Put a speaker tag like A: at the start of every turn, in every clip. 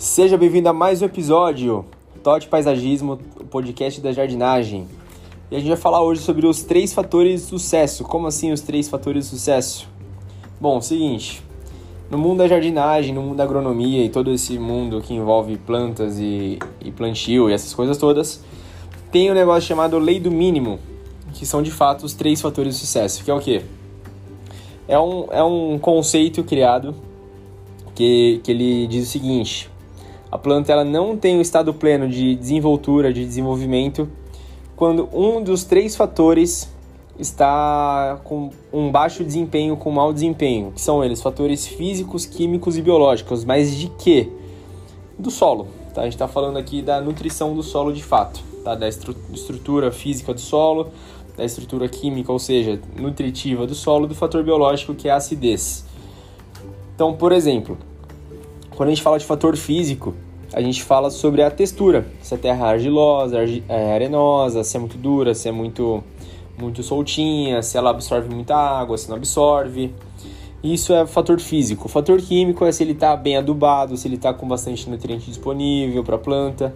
A: Seja bem-vindo a mais um episódio Tote Paisagismo, o podcast da jardinagem. E a gente vai falar hoje sobre os três fatores de sucesso. Como assim os três fatores de sucesso? Bom, seguinte, no mundo da jardinagem, no mundo da agronomia e todo esse mundo que envolve plantas e, e plantio e essas coisas todas, tem um negócio chamado lei do mínimo, que são de fato os três fatores de sucesso, que é o quê? É um, é um conceito criado que, que ele diz o seguinte: a planta ela não tem o estado pleno de desenvoltura, de desenvolvimento, quando um dos três fatores está com um baixo desempenho, com mau desempenho, que são eles fatores físicos, químicos e biológicos, mas de quê? Do solo. Tá? A gente está falando aqui da nutrição do solo de fato, tá? da estrutura física do solo, da estrutura química, ou seja, nutritiva do solo, do fator biológico que é a acidez. Então, por exemplo, quando a gente fala de fator físico, a gente fala sobre a textura. Se a terra é argilosa, é arenosa, se é muito dura, se é muito, muito soltinha, se ela absorve muita água, se não absorve. Isso é fator físico. O fator químico é se ele está bem adubado, se ele está com bastante nutriente disponível para a planta.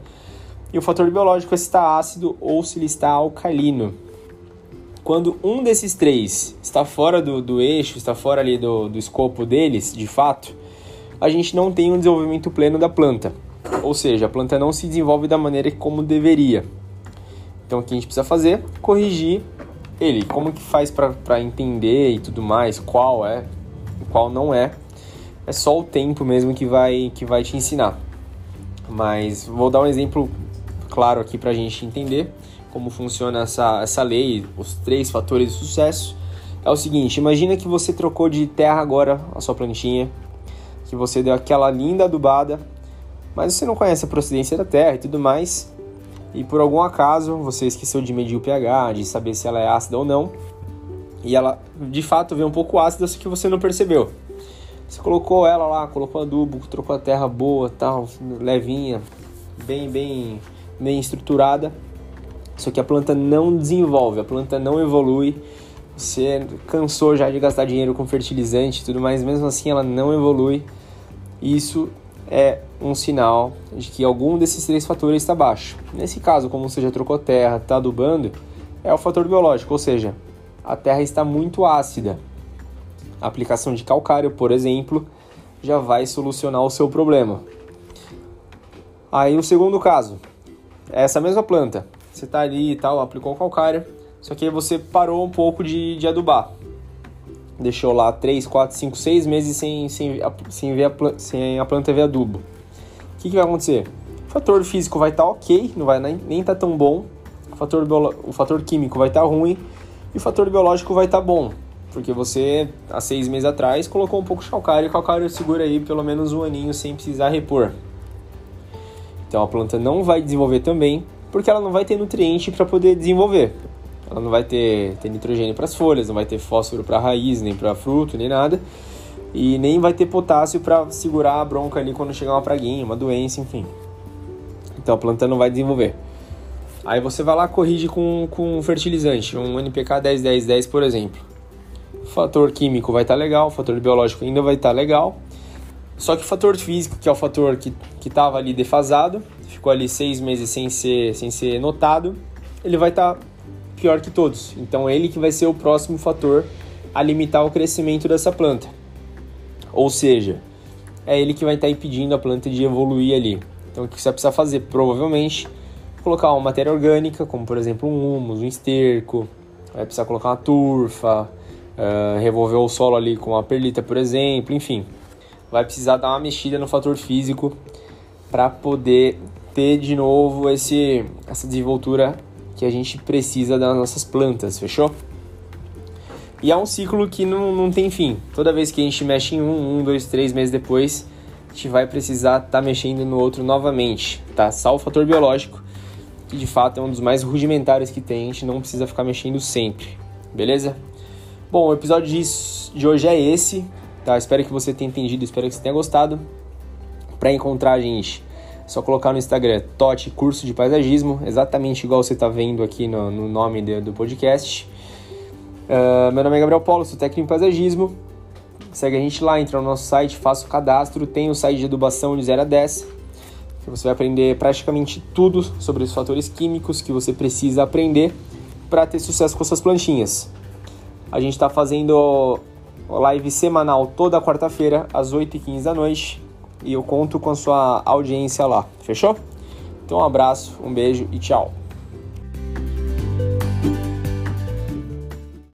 A: E o fator biológico é se está ácido ou se ele está alcalino. Quando um desses três está fora do, do eixo, está fora ali do, do escopo deles, de fato, a gente não tem um desenvolvimento pleno da planta. Ou seja, a planta não se desenvolve da maneira como deveria. Então o que a gente precisa fazer? Corrigir ele. Como que faz para entender e tudo mais, qual é, qual não é. É só o tempo mesmo que vai, que vai te ensinar. Mas vou dar um exemplo claro aqui para a gente entender como funciona essa, essa lei, os três fatores de sucesso. É o seguinte, imagina que você trocou de terra agora a sua plantinha, que você deu aquela linda adubada, mas você não conhece a procedência da terra e tudo mais, e por algum acaso você esqueceu de medir o pH, de saber se ela é ácida ou não, e ela de fato veio um pouco ácida, só que você não percebeu. Você colocou ela lá, colocou adubo, trocou a terra boa, tal, levinha, bem, bem, bem estruturada. Só que a planta não desenvolve, a planta não evolui. Você cansou já de gastar dinheiro com fertilizante e tudo mais, mesmo assim ela não evolui. Isso é um sinal de que algum desses três fatores está baixo. Nesse caso, como você já trocou terra, está adubando, é o fator biológico, ou seja, a terra está muito ácida. A aplicação de calcário, por exemplo, já vai solucionar o seu problema. Aí o segundo caso, é essa mesma planta. Você está ali e tal, aplicou calcário, só que aí você parou um pouco de, de adubar deixou lá 3, 4, 5, 6 meses sem, sem, sem, ver a, sem a planta ver adubo. O que, que vai acontecer? O fator físico vai estar tá ok, não vai nem estar tá tão bom. O fator, o fator químico vai estar tá ruim. E o fator biológico vai estar tá bom. Porque você, há seis meses atrás, colocou um pouco de calcário. E o calcário segura aí pelo menos um aninho sem precisar repor. Então a planta não vai desenvolver também, porque ela não vai ter nutriente para poder desenvolver. Ela não vai ter, ter nitrogênio para as folhas, não vai ter fósforo para a raiz, nem para fruto, nem nada. E nem vai ter potássio para segurar a bronca ali quando chegar uma praguinha, uma doença, enfim. Então a planta não vai desenvolver. Aí você vai lá corrige com, com um fertilizante, um NPK 10-10-10, por exemplo. O fator químico vai estar tá legal, o fator biológico ainda vai estar tá legal. Só que o fator físico, que é o fator que estava ali defasado, ficou ali seis meses sem ser, sem ser notado, ele vai estar tá pior que todos. Então ele que vai ser o próximo fator a limitar o crescimento dessa planta. Ou seja, é ele que vai estar impedindo a planta de evoluir ali. Então o que você vai precisar fazer? Provavelmente colocar uma matéria orgânica, como por exemplo um humus, um esterco, vai precisar colocar uma turfa, uh, revolver o solo ali com uma perlita, por exemplo, enfim. Vai precisar dar uma mexida no fator físico para poder ter de novo esse, essa desenvoltura que a gente precisa das nossas plantas, fechou? E é um ciclo que não, não tem fim. Toda vez que a gente mexe em um, um, dois, três meses depois, a gente vai precisar estar tá mexendo no outro novamente, tá? Só o fator biológico, que de fato é um dos mais rudimentares que tem, a gente não precisa ficar mexendo sempre, beleza? Bom, o episódio de hoje é esse, tá? Espero que você tenha entendido, espero que você tenha gostado. Para encontrar a gente só colocar no Instagram Tote Curso de Paisagismo, exatamente igual você está vendo aqui no, no nome de, do podcast. Uh, meu nome é Gabriel Paulo, sou técnico em paisagismo. Segue a gente lá, entra no nosso site, faça o cadastro, tem o site de adubação de 0 a 10. que você vai aprender praticamente tudo sobre os fatores químicos que você precisa aprender para ter sucesso com suas plantinhas. A gente está fazendo live semanal toda quarta-feira, às 8h15 da noite, e eu conto com a sua audiência lá. Fechou? Então um abraço, um beijo e tchau.